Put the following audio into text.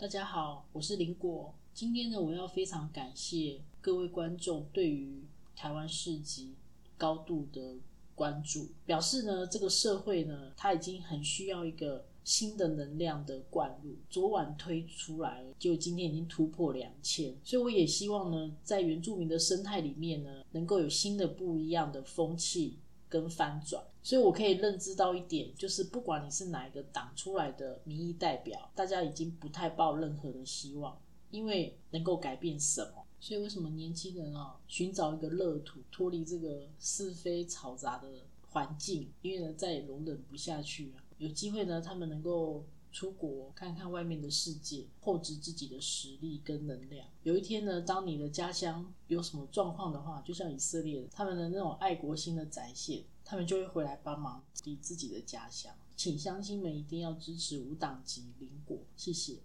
大家好，我是林果。今天呢，我要非常感谢各位观众对于台湾市集高度的关注，表示呢，这个社会呢，它已经很需要一个新的能量的灌入。昨晚推出来，就今天已经突破两千，所以我也希望呢，在原住民的生态里面呢，能够有新的不一样的风气。跟翻转，所以我可以认知到一点，就是不管你是哪一个党出来的民意代表，大家已经不太抱任何的希望，因为能够改变什么？所以为什么年轻人啊，寻找一个乐土，脱离这个是非嘈杂的环境，因为呢再也容忍不下去啊。有机会呢，他们能够。出国看看外面的世界，厚植自己的实力跟能量。有一天呢，当你的家乡有什么状况的话，就像以色列他们的那种爱国心的展现，他们就会回来帮忙你自己的家乡。请乡亲们一定要支持无党籍林国，谢谢。